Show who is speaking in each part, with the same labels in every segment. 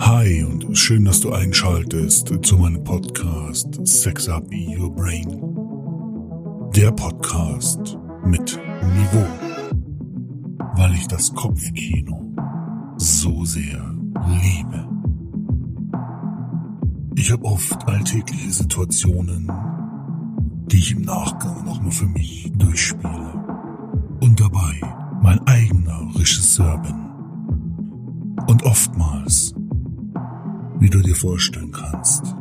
Speaker 1: Hi und schön, dass du einschaltest zu meinem Podcast Sex Up Your Brain. Der Podcast mit Niveau, weil ich das Kopfkino so sehr liebe. Ich habe oft alltägliche Situationen, die ich im Nachgang nochmal für mich durchspiele und dabei mein eigener Regisseur bin. Und oftmals wie du dir vorstellen kannst,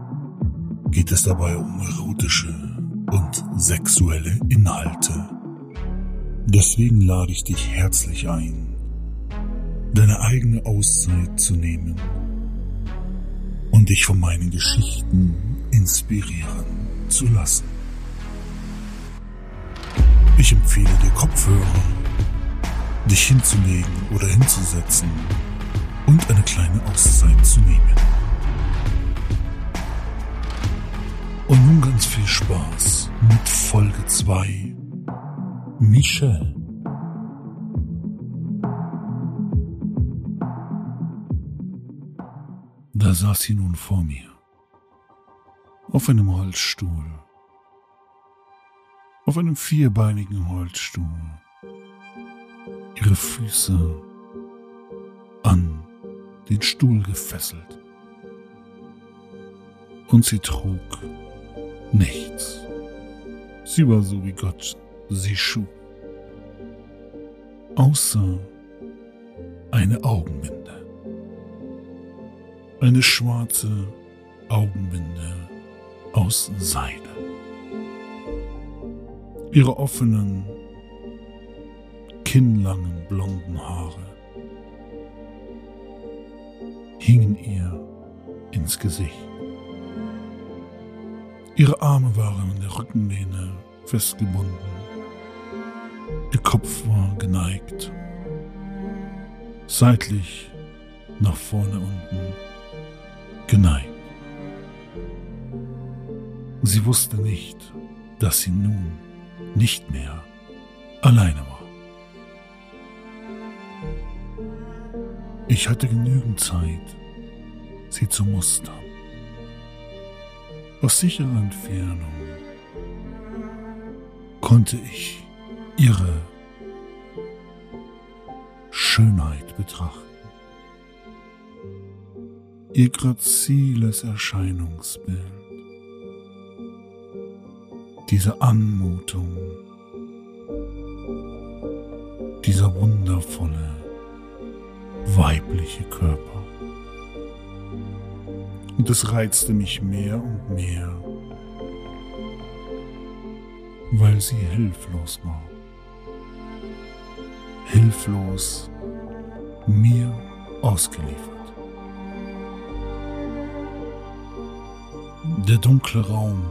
Speaker 1: geht es dabei um erotische und sexuelle Inhalte. Deswegen lade ich dich herzlich ein, deine eigene Auszeit zu nehmen und dich von meinen Geschichten inspirieren zu lassen. Ich empfehle dir Kopfhörer, dich hinzulegen oder hinzusetzen und eine kleine Auszeit zu nehmen. Und nun ganz viel Spaß mit Folge 2. Michelle. Da saß sie nun vor mir. Auf einem Holzstuhl. Auf einem vierbeinigen Holzstuhl. Ihre Füße an den Stuhl gefesselt. Und sie trug nichts. Sie war so wie Gott sie schuf. Außer eine Augenbinde. Eine schwarze Augenbinde aus Seide. Ihre offenen, kinnlangen blonden Haare hingen ihr ins Gesicht. Ihre Arme waren an der Rückenlehne festgebunden. Ihr Kopf war geneigt, seitlich nach vorne unten geneigt. Sie wusste nicht, dass sie nun nicht mehr alleine war. Ich hatte genügend Zeit, sie zu mustern aus sicherer Entfernung konnte ich ihre Schönheit betrachten. Ihr graziles Erscheinungsbild, diese Anmutung, dieser wundervolle weibliche Körper. Und es reizte mich mehr und mehr, weil sie hilflos war. Hilflos mir ausgeliefert. Der dunkle Raum,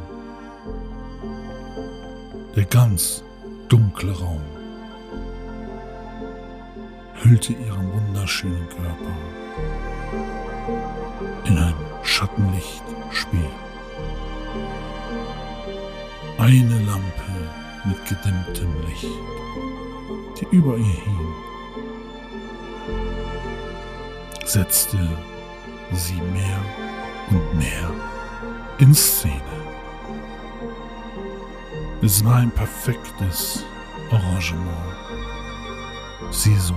Speaker 1: der ganz dunkle Raum, hüllte ihren wunderschönen Körper Schattenlicht spielt. Eine Lampe mit gedämmtem Licht, die über ihr hing, setzte sie mehr und mehr in Szene. Es war ein perfektes Arrangement, sie so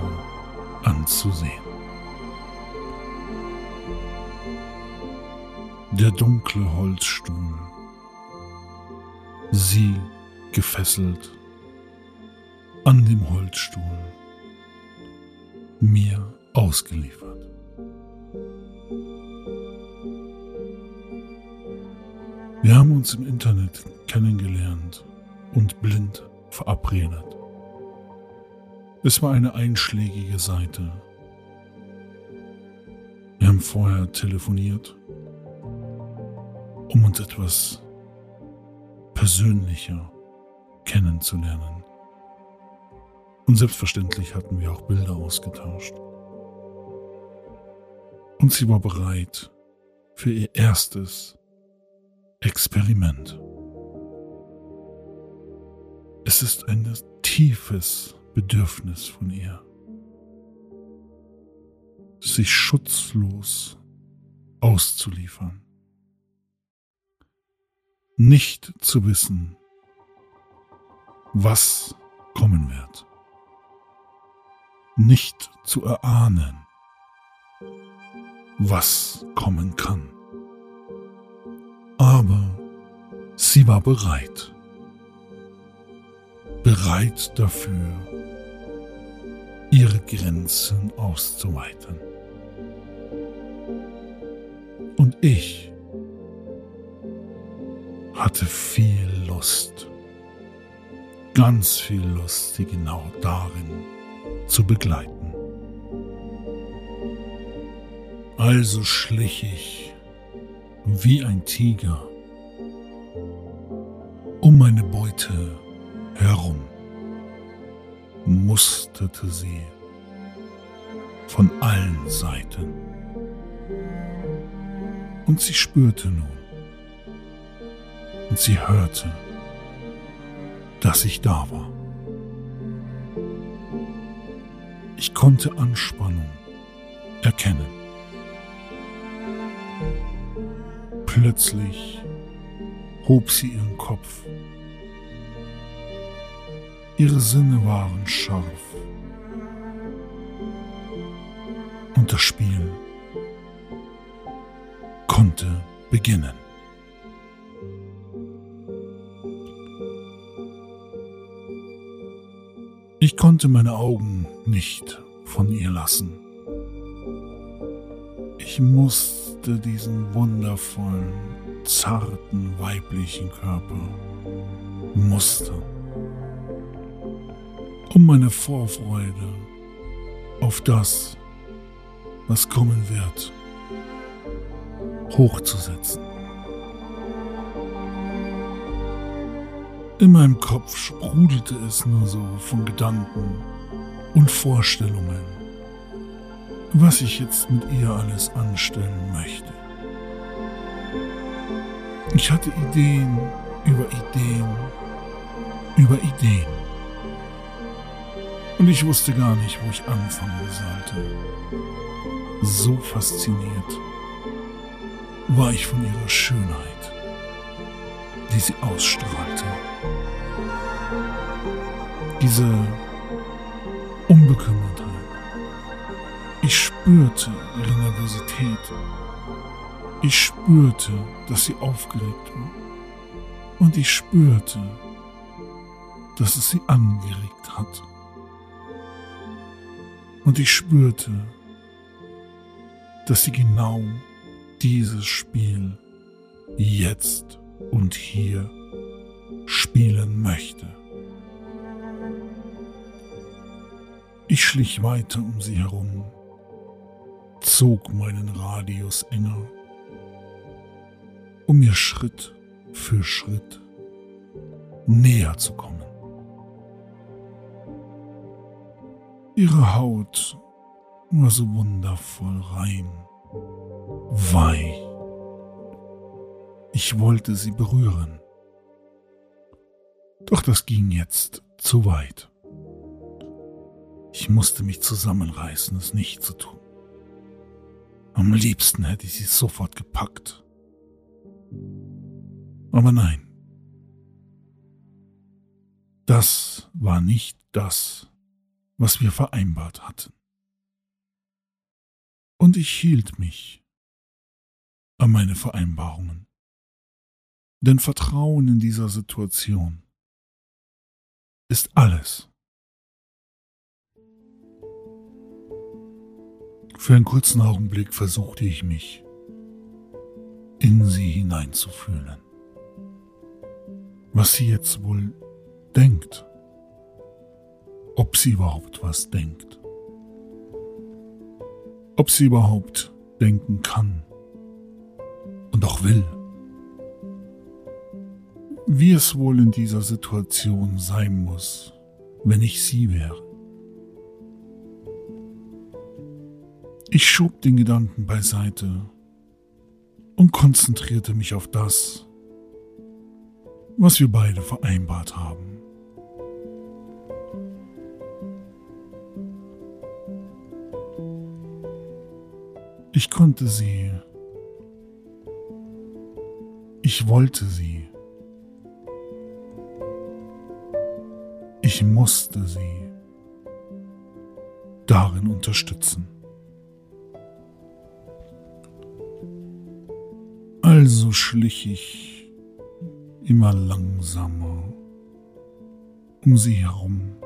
Speaker 1: anzusehen. Der dunkle Holzstuhl, sie gefesselt an dem Holzstuhl, mir ausgeliefert. Wir haben uns im Internet kennengelernt und blind verabredet. Es war eine einschlägige Seite. Wir haben vorher telefoniert um uns etwas persönlicher kennenzulernen. Und selbstverständlich hatten wir auch Bilder ausgetauscht. Und sie war bereit für ihr erstes Experiment. Es ist ein tiefes Bedürfnis von ihr, sich schutzlos auszuliefern. Nicht zu wissen, was kommen wird. Nicht zu erahnen, was kommen kann. Aber sie war bereit. Bereit dafür, ihre Grenzen auszuweiten. Und ich hatte viel Lust, ganz viel Lust, sie genau darin zu begleiten. Also schlich ich wie ein Tiger um meine Beute herum, musterte sie von allen Seiten. Und sie spürte nun und sie hörte, dass ich da war. Ich konnte Anspannung erkennen. Plötzlich hob sie ihren Kopf. Ihre Sinne waren scharf. Und das Spiel konnte beginnen. Ich konnte meine Augen nicht von ihr lassen. Ich musste diesen wundervollen, zarten weiblichen Körper mustern, um meine Vorfreude auf das, was kommen wird, hochzusetzen. In meinem Kopf sprudelte es nur so von Gedanken und Vorstellungen, was ich jetzt mit ihr alles anstellen möchte. Ich hatte Ideen über Ideen über Ideen. Und ich wusste gar nicht, wo ich anfangen sollte. So fasziniert war ich von ihrer Schönheit, die sie ausstrahlte. Diese Unbekümmertheit. Ich spürte ihre Nervosität. Ich spürte, dass sie aufgeregt war. Und ich spürte, dass es sie angeregt hat. Und ich spürte, dass sie genau dieses Spiel jetzt und hier spielen möchte. Ich schlich weiter um sie herum, zog meinen Radius enger, um mir Schritt für Schritt näher zu kommen. Ihre Haut war so wundervoll rein weich. Ich wollte sie berühren. Doch das ging jetzt zu weit. Ich musste mich zusammenreißen, es nicht zu tun. Am liebsten hätte ich sie sofort gepackt. Aber nein. Das war nicht das, was wir vereinbart hatten und ich hielt mich an meine Vereinbarungen. Denn Vertrauen in dieser Situation ist alles. Für einen kurzen Augenblick versuchte ich mich in sie hineinzufühlen. Was sie jetzt wohl denkt. Ob sie überhaupt was denkt ob sie überhaupt denken kann und auch will. Wie es wohl in dieser Situation sein muss, wenn ich sie wäre. Ich schob den Gedanken beiseite und konzentrierte mich auf das, was wir beide vereinbart haben. Ich konnte sie Ich wollte sie. Ich musste sie darin unterstützen. Also schlich ich immer langsamer um sie herum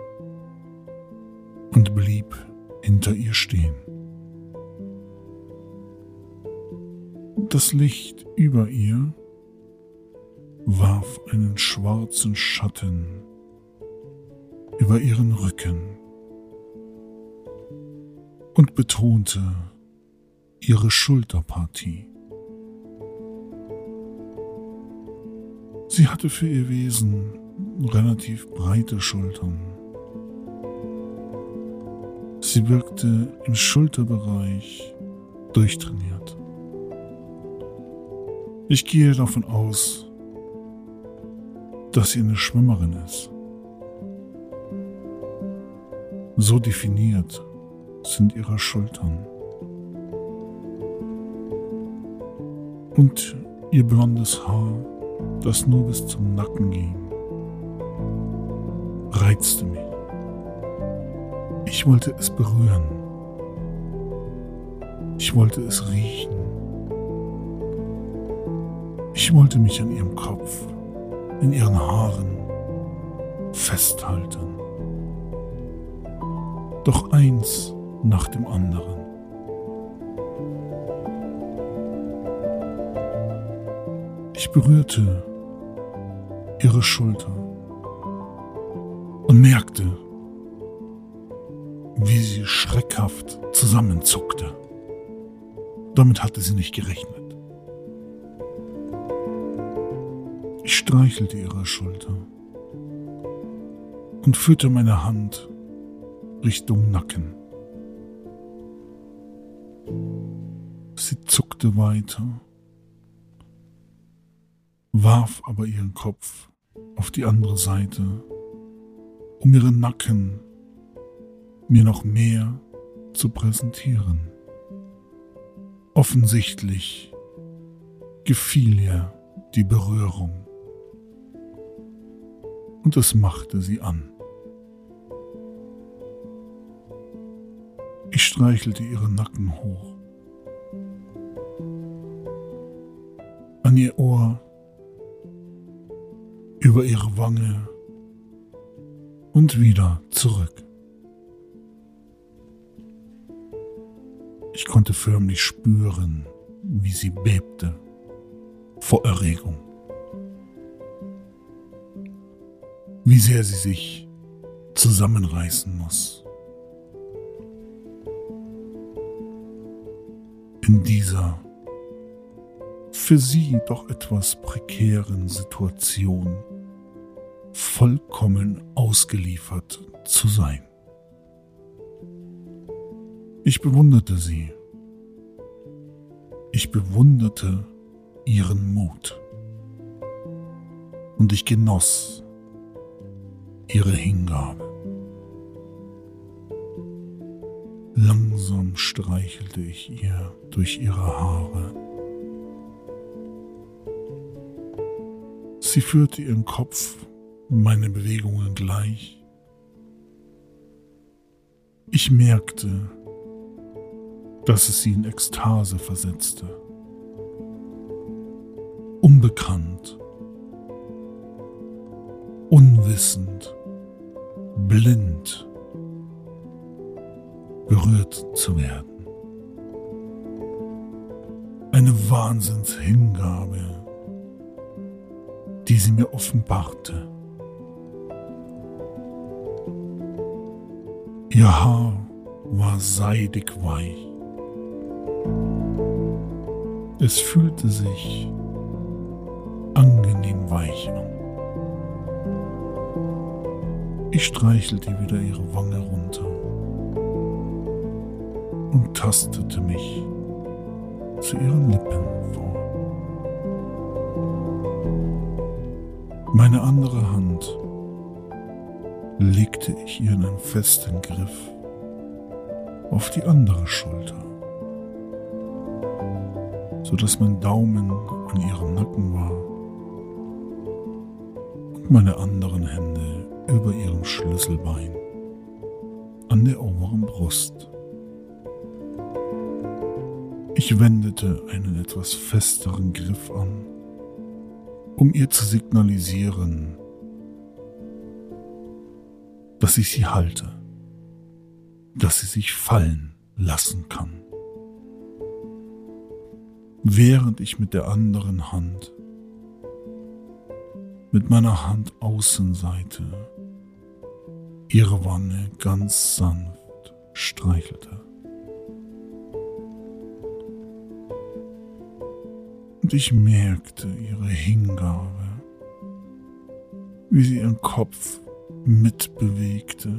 Speaker 1: und blieb hinter ihr stehen. Das Licht über ihr warf einen schwarzen Schatten über ihren Rücken und betonte ihre Schulterpartie. Sie hatte für ihr Wesen relativ breite Schultern. Sie wirkte im Schulterbereich durchtrainiert. Ich gehe davon aus, dass sie eine Schwimmerin ist. So definiert sind ihre Schultern. Und ihr blondes Haar, das nur bis zum Nacken ging, reizte mich. Ich wollte es berühren. Ich wollte es riechen. Ich wollte mich an ihrem Kopf, in ihren Haaren festhalten. Doch eins nach dem anderen. Ich berührte ihre Schulter und merkte, wie sie schreckhaft zusammenzuckte. Damit hatte sie nicht gerechnet. Ich streichelte ihre Schulter und führte meine Hand Richtung Nacken. Sie zuckte weiter, warf aber ihren Kopf auf die andere Seite, um ihren Nacken mir noch mehr zu präsentieren. Offensichtlich gefiel ihr die Berührung und es machte sie an. Ich streichelte ihren Nacken hoch. An ihr Ohr, über ihre Wange und wieder zurück. Ich konnte förmlich spüren, wie sie bebte vor Erregung. Wie sehr sie sich zusammenreißen muss. In dieser für sie doch etwas prekären Situation vollkommen ausgeliefert zu sein. Ich bewunderte sie. Ich bewunderte ihren Mut. Und ich genoss ihre Hingabe. Langsam streichelte ich ihr durch ihre Haare. Sie führte ihren Kopf meine Bewegungen gleich. Ich merkte, dass es sie in Ekstase versetzte. Unbekannt, unwissend, blind, berührt zu werden. Eine Wahnsinnshingabe, die sie mir offenbarte. Ihr Haar war seidig weich. Es fühlte sich angenehm weich an. Ich streichelte wieder ihre Wange runter und tastete mich zu ihren Lippen vor. Meine andere Hand legte ich ihr einen festen Griff auf die andere Schulter sodass mein Daumen an ihrem Nacken war und meine anderen Hände über ihrem Schlüsselbein an der oberen Brust. Ich wendete einen etwas festeren Griff an, um ihr zu signalisieren, dass ich sie halte, dass sie sich fallen lassen kann. Während ich mit der anderen Hand, mit meiner Handaußenseite, ihre Wange ganz sanft streichelte. Und ich merkte ihre Hingabe, wie sie ihren Kopf mitbewegte.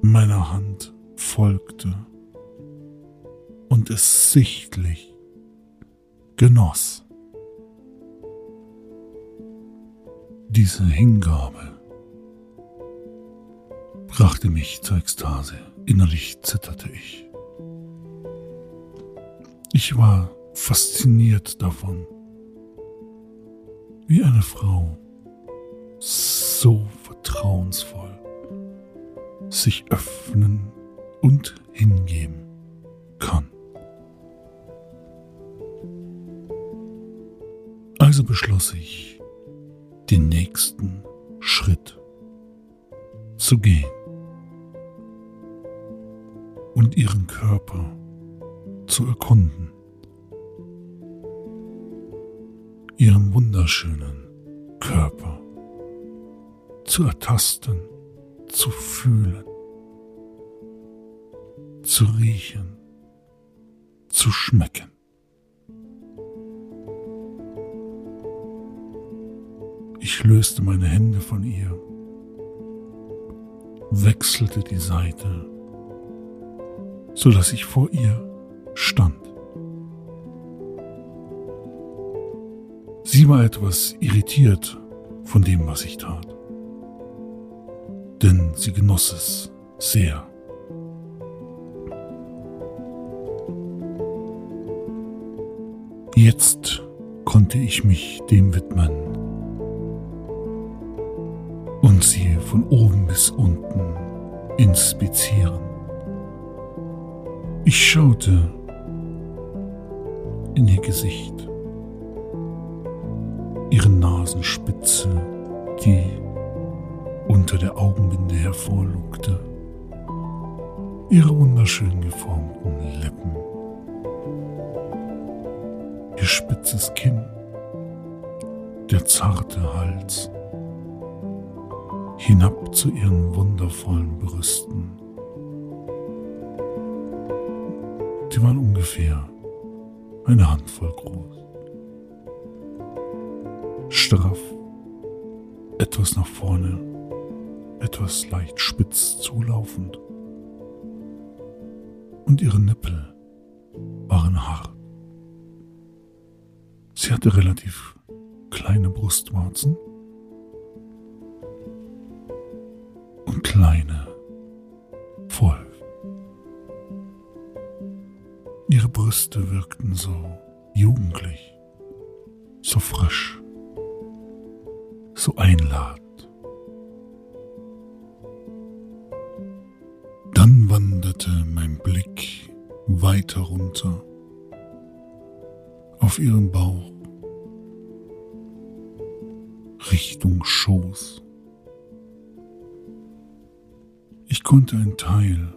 Speaker 1: Meine Hand folgte und es sichtlich genoss. Diese Hingabe brachte mich zur Ekstase. Innerlich zitterte ich. Ich war fasziniert davon, wie eine Frau so vertrauensvoll sich öffnen und hingeben kann. Also beschloss ich, den nächsten Schritt zu gehen und ihren Körper zu erkunden, ihren wunderschönen Körper zu ertasten, zu fühlen, zu riechen, zu schmecken. Ich löste meine Hände von ihr, wechselte die Seite, so dass ich vor ihr stand. Sie war etwas irritiert von dem, was ich tat, denn sie genoss es sehr. Jetzt konnte ich mich dem widmen und sie von oben bis unten inspizieren. Ich schaute in ihr Gesicht, ihre Nasenspitze, die unter der Augenbinde hervorlugte, ihre wunderschön geformten Lippen, ihr spitzes Kinn, der zarte Hals, hinab zu ihren wundervollen Brüsten. Die waren ungefähr eine Handvoll groß. Straff, etwas nach vorne, etwas leicht spitz zulaufend. Und ihre Nippel waren hart. Sie hatte relativ kleine Brustwarzen und kleine voll Ihre Brüste wirkten so jugendlich, so frisch, so einladend. Wanderte mein Blick weiter runter auf ihren Bauch Richtung Schoß. Ich konnte ein Teil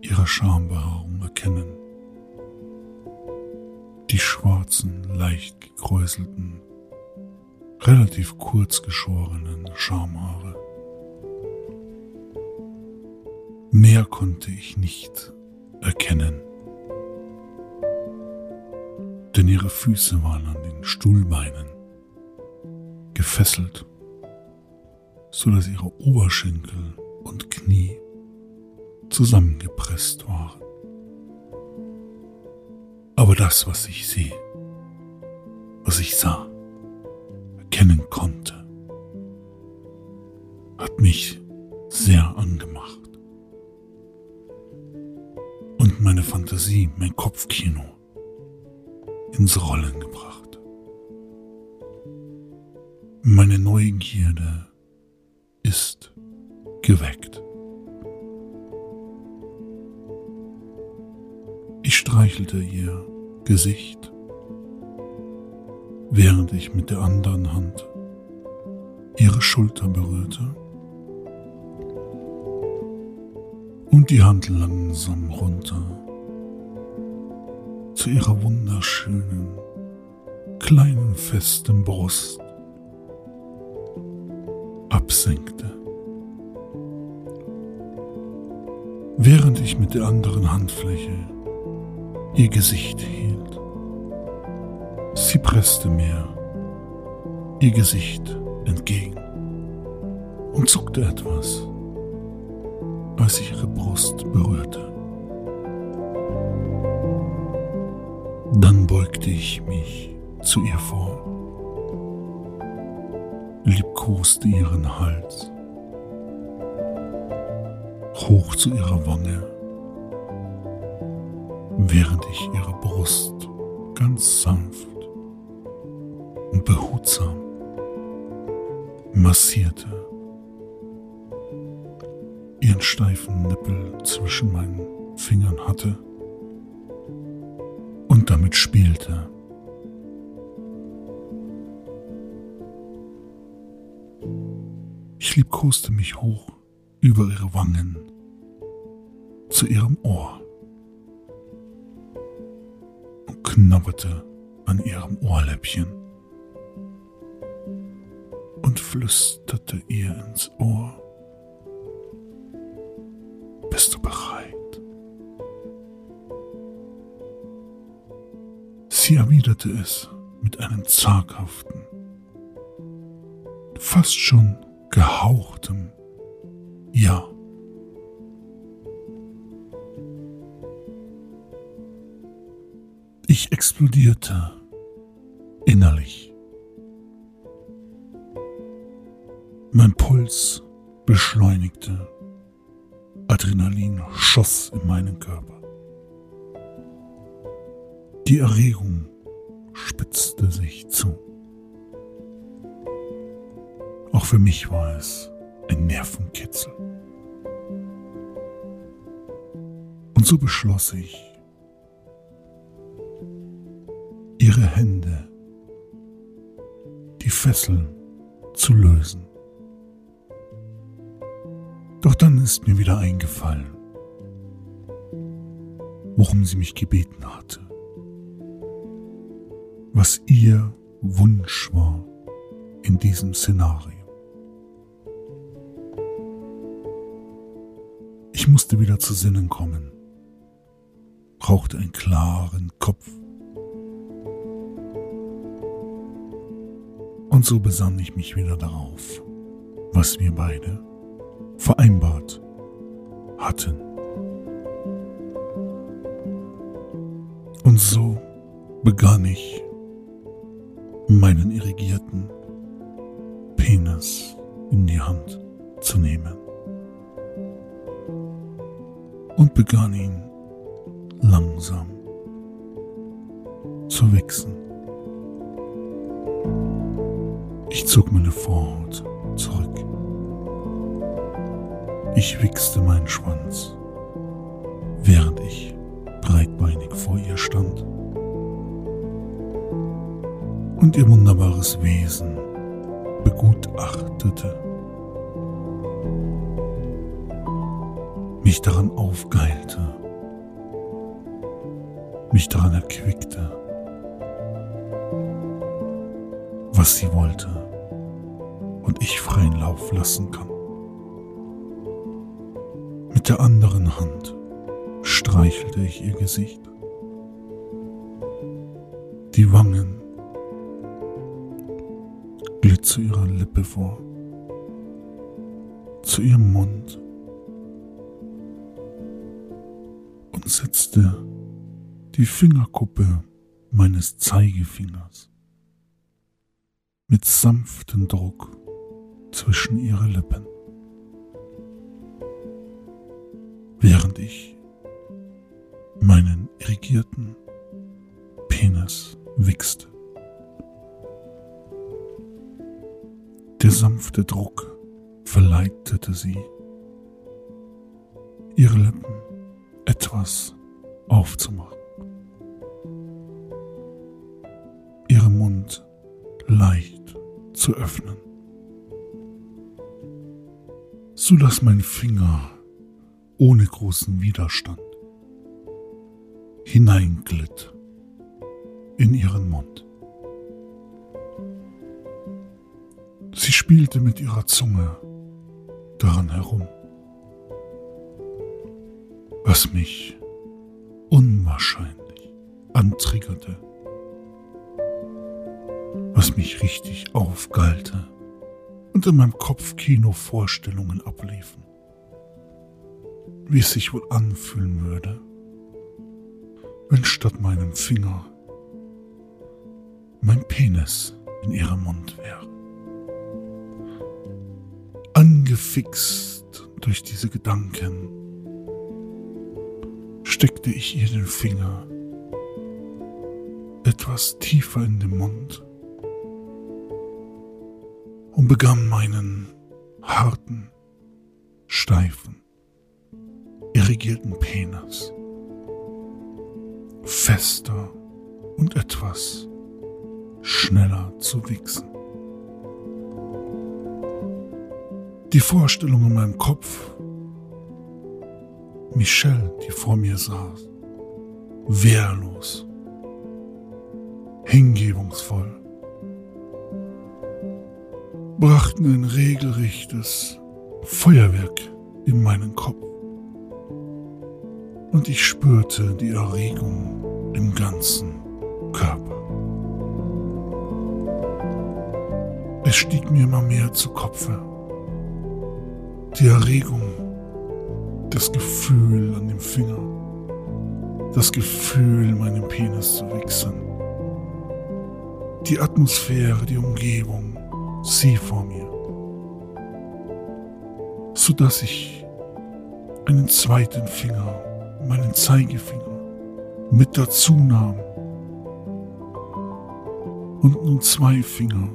Speaker 1: ihrer Schambehaarung erkennen. Die schwarzen, leicht gekräuselten, relativ kurz geschorenen Schamhaare. Mehr konnte ich nicht erkennen, denn ihre Füße waren an den Stuhlbeinen gefesselt, so dass ihre Oberschenkel und Knie zusammengepresst waren. Aber das, was ich sehe, was ich sah, erkennen konnte, hat mich sehr angemacht. Fantasie, mein Kopfkino ins Rollen gebracht. Meine Neugierde ist geweckt. Ich streichelte ihr Gesicht, während ich mit der anderen Hand ihre Schulter berührte und die Hand langsam runter zu ihrer wunderschönen, kleinen, festen Brust absenkte. Während ich mit der anderen Handfläche ihr Gesicht hielt. Sie presste mir ihr Gesicht entgegen und zuckte etwas, als ich ihre Brust berührte. Dann beugte ich mich zu ihr vor, liebkoste ihren Hals, hoch zu ihrer Wange, während ich ihre Brust ganz sanft und behutsam massierte, ihren steifen Nippel zwischen meinen Fingern hatte und damit spielte. Ich liebkoste mich hoch über ihre Wangen zu ihrem Ohr und knabberte an ihrem Ohrläppchen und flüsterte ihr ins Ohr. Sie erwiderte es mit einem zaghaften, fast schon gehauchtem Ja. Ich explodierte innerlich. Mein Puls beschleunigte. Adrenalin schoss in meinen Körper. Die Erregung spitzte sich zu. Auch für mich war es ein Nervenkitzel. Und so beschloss ich, ihre Hände, die Fesseln zu lösen. Doch dann ist mir wieder eingefallen, worum sie mich gebeten hatte was ihr Wunsch war in diesem Szenario. Ich musste wieder zu Sinnen kommen, brauchte einen klaren Kopf. Und so besann ich mich wieder darauf, was wir beide vereinbart hatten. Und so begann ich meinen irrigierten Penis in die Hand zu nehmen und begann ihn langsam zu wichsen. Ich zog meine Vorhaut zurück. Ich wichste meinen Schwanz, während ich breitbeinig vor ihr stand und ihr wunderbares Wesen begutachtete, mich daran aufgeilte, mich daran erquickte, was sie wollte und ich freien Lauf lassen kann. Mit der anderen Hand streichelte ich ihr Gesicht, die Wangen glitt zu ihrer Lippe vor, zu ihrem Mund. Und setzte die Fingerkuppe meines Zeigefingers mit sanftem Druck zwischen ihre Lippen, während ich meinen irrigierten Penis wichste. Sanfte Druck verleitete sie, ihre Lippen etwas aufzumachen. Ihren Mund leicht zu öffnen, so dass mein Finger ohne großen Widerstand hineinglitt in ihren Mund. Sie spielte mit ihrer Zunge daran herum, was mich unwahrscheinlich antriggerte, was mich richtig aufgallte und in meinem Kopf Kinovorstellungen abliefen, wie es sich wohl anfühlen würde, wenn statt meinem Finger mein Penis in ihrem Mund wäre. Angefixt durch diese Gedanken steckte ich ihr den Finger etwas tiefer in den Mund und begann meinen harten, steifen, irrigierten Penis fester und etwas schneller zu wichsen. Die Vorstellung in meinem Kopf, Michelle, die vor mir saß, wehrlos, hingebungsvoll, brachten ein regelrechtes Feuerwerk in meinen Kopf. Und ich spürte die Erregung im ganzen Körper. Es stieg mir immer mehr zu Kopfe. Die Erregung, das Gefühl an dem Finger, das Gefühl, meinen Penis zu wichsen. Die Atmosphäre, die Umgebung, sie vor mir. Sodass ich einen zweiten Finger, meinen Zeigefinger, mit dazu nahm und nun zwei Finger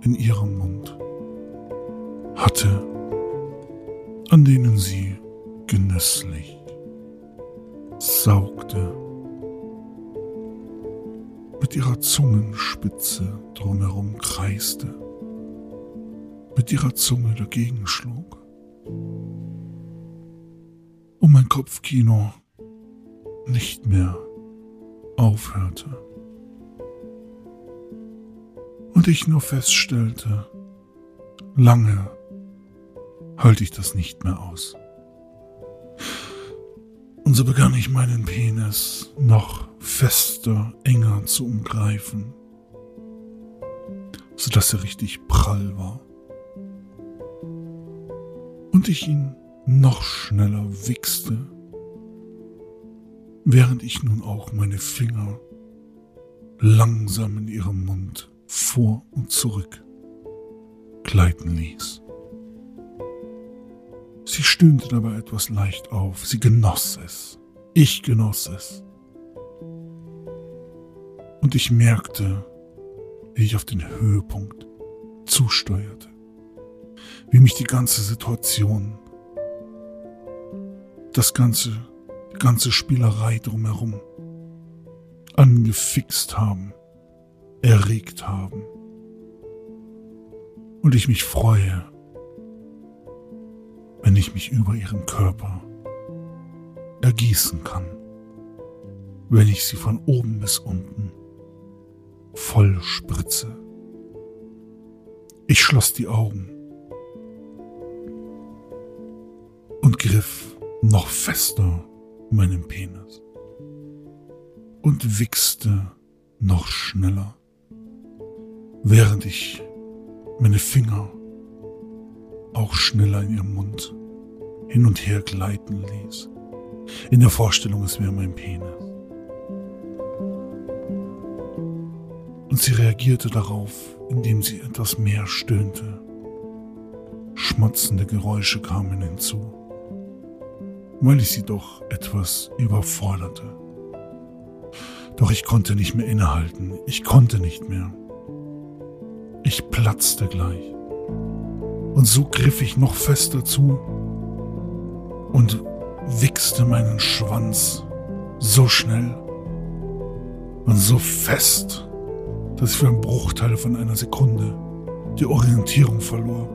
Speaker 1: in ihrem Mund hatte, an denen sie genüsslich saugte, mit ihrer Zungenspitze drumherum kreiste, mit ihrer Zunge dagegen schlug. Und mein Kopfkino nicht mehr aufhörte. Und ich nur feststellte, lange halte ich das nicht mehr aus. Und so begann ich meinen Penis noch fester, enger zu umgreifen, sodass er richtig prall war. Und ich ihn noch schneller wichste, während ich nun auch meine Finger langsam in ihrem Mund vor und zurück gleiten ließ. Sie stöhnte dabei etwas leicht auf, sie genoss es, ich genoss es. Und ich merkte, wie ich auf den Höhepunkt zusteuerte, wie mich die ganze Situation, das ganze, die ganze Spielerei drumherum angefixt haben erregt haben. Und ich mich freue, wenn ich mich über ihren Körper ergießen kann, wenn ich sie von oben bis unten voll spritze. Ich schloss die Augen und griff noch fester meinen Penis und wichste noch schneller während ich meine Finger auch schneller in ihrem Mund hin und her gleiten ließ. In der Vorstellung, es wäre mein Penis. Und sie reagierte darauf, indem sie etwas mehr stöhnte. Schmatzende Geräusche kamen hinzu, weil ich sie doch etwas überforderte. Doch ich konnte nicht mehr innehalten, ich konnte nicht mehr. Ich platzte gleich. Und so griff ich noch fester zu und wichste meinen Schwanz so schnell und so fest, dass ich für einen Bruchteil von einer Sekunde die Orientierung verlor.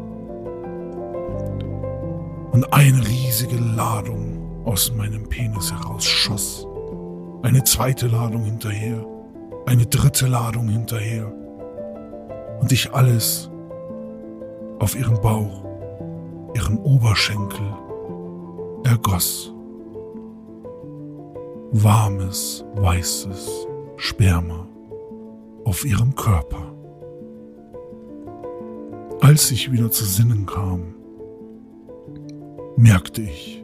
Speaker 1: Und eine riesige Ladung aus meinem Penis herausschoss. Eine zweite Ladung hinterher, eine dritte Ladung hinterher. Und ich alles auf ihren Bauch, ihren Oberschenkel ergoss. Warmes, weißes Sperma auf ihrem Körper. Als ich wieder zu Sinnen kam, merkte ich,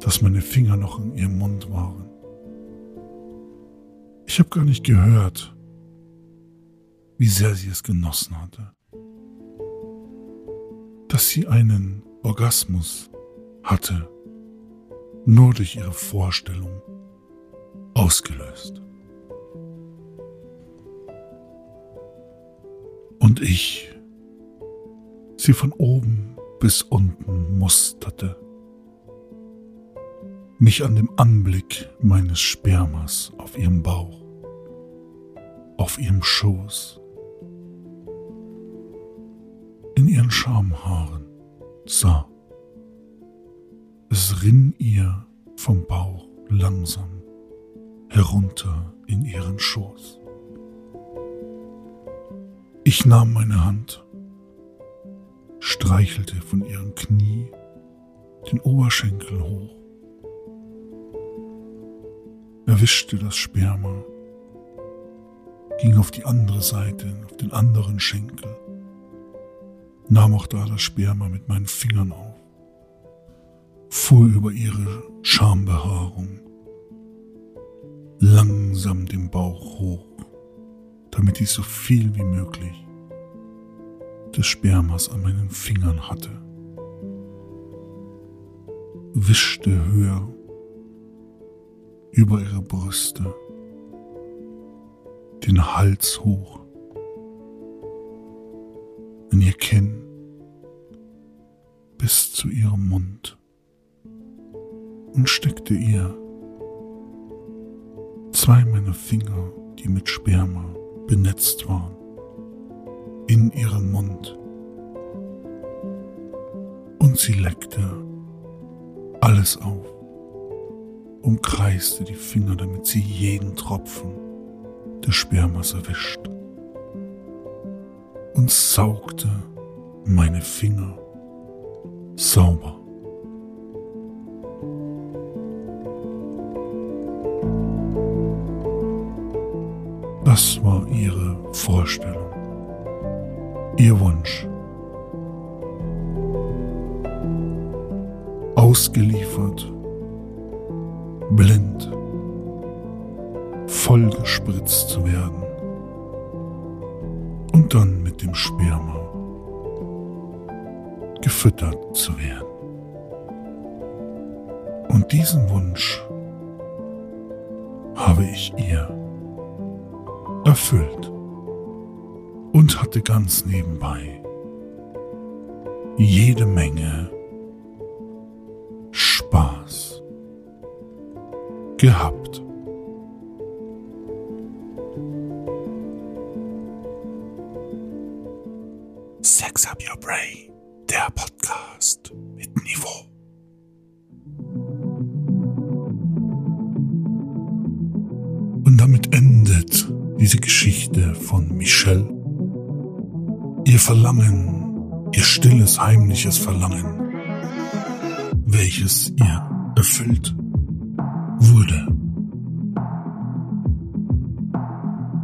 Speaker 1: dass meine Finger noch in ihrem Mund waren. Ich habe gar nicht gehört, wie sehr sie es genossen hatte. Dass sie einen Orgasmus hatte, nur durch ihre Vorstellung ausgelöst. Und ich sie von oben bis unten musterte, mich an dem Anblick meines Spermas auf ihrem Bauch, auf ihrem Schoß, Schamhaaren sah. Es rinn ihr vom Bauch langsam herunter in ihren Schoß. Ich nahm meine Hand streichelte von ihrem Knie den Oberschenkel hoch, erwischte das Sperma, ging auf die andere Seite, auf den anderen Schenkel, nahm auch da das Sperma mit meinen Fingern auf, fuhr über ihre Schambehaarung, langsam den Bauch hoch, damit ich so viel wie möglich des Spermas an meinen Fingern hatte, wischte höher über ihre Brüste, den Hals hoch, in ihr Kinn bis zu ihrem Mund und steckte ihr zwei meiner Finger, die mit Sperma benetzt waren, in ihren Mund. Und sie leckte alles auf, umkreiste die Finger, damit sie jeden Tropfen des Spermas erwischt und saugte meine Finger sauber. Das war ihre Vorstellung ihr Wunsch. Ausgeliefert, blind, vollgespritzt zu werden und dann mit dem Sperma gefüttert zu werden. Und diesen Wunsch habe ich ihr erfüllt und hatte ganz nebenbei jede Menge Spaß gehabt. Verlangen, ihr stilles, heimliches Verlangen, welches ihr erfüllt wurde.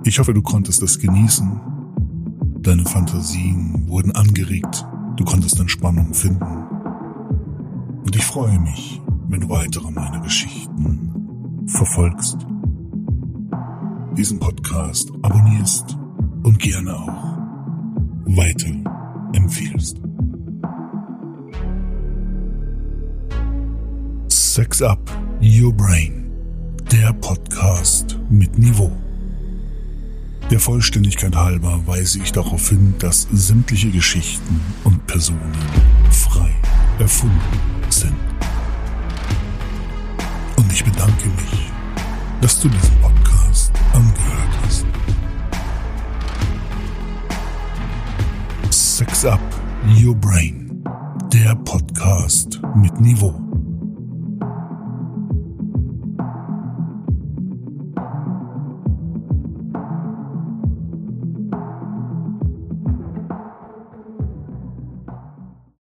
Speaker 1: Ich hoffe, du konntest es genießen. Deine Fantasien wurden angeregt. Du konntest Entspannung finden. Und ich freue mich, wenn du weitere meiner Geschichten verfolgst, diesen Podcast abonnierst und gerne auch weiter empfiehlst. Sex Up Your Brain, der Podcast mit Niveau. Der Vollständigkeit halber weise ich darauf hin, dass sämtliche Geschichten und Personen frei erfunden sind. Und ich bedanke mich, dass du diesen Podcast Sex Up Your Brain, der Podcast mit Niveau.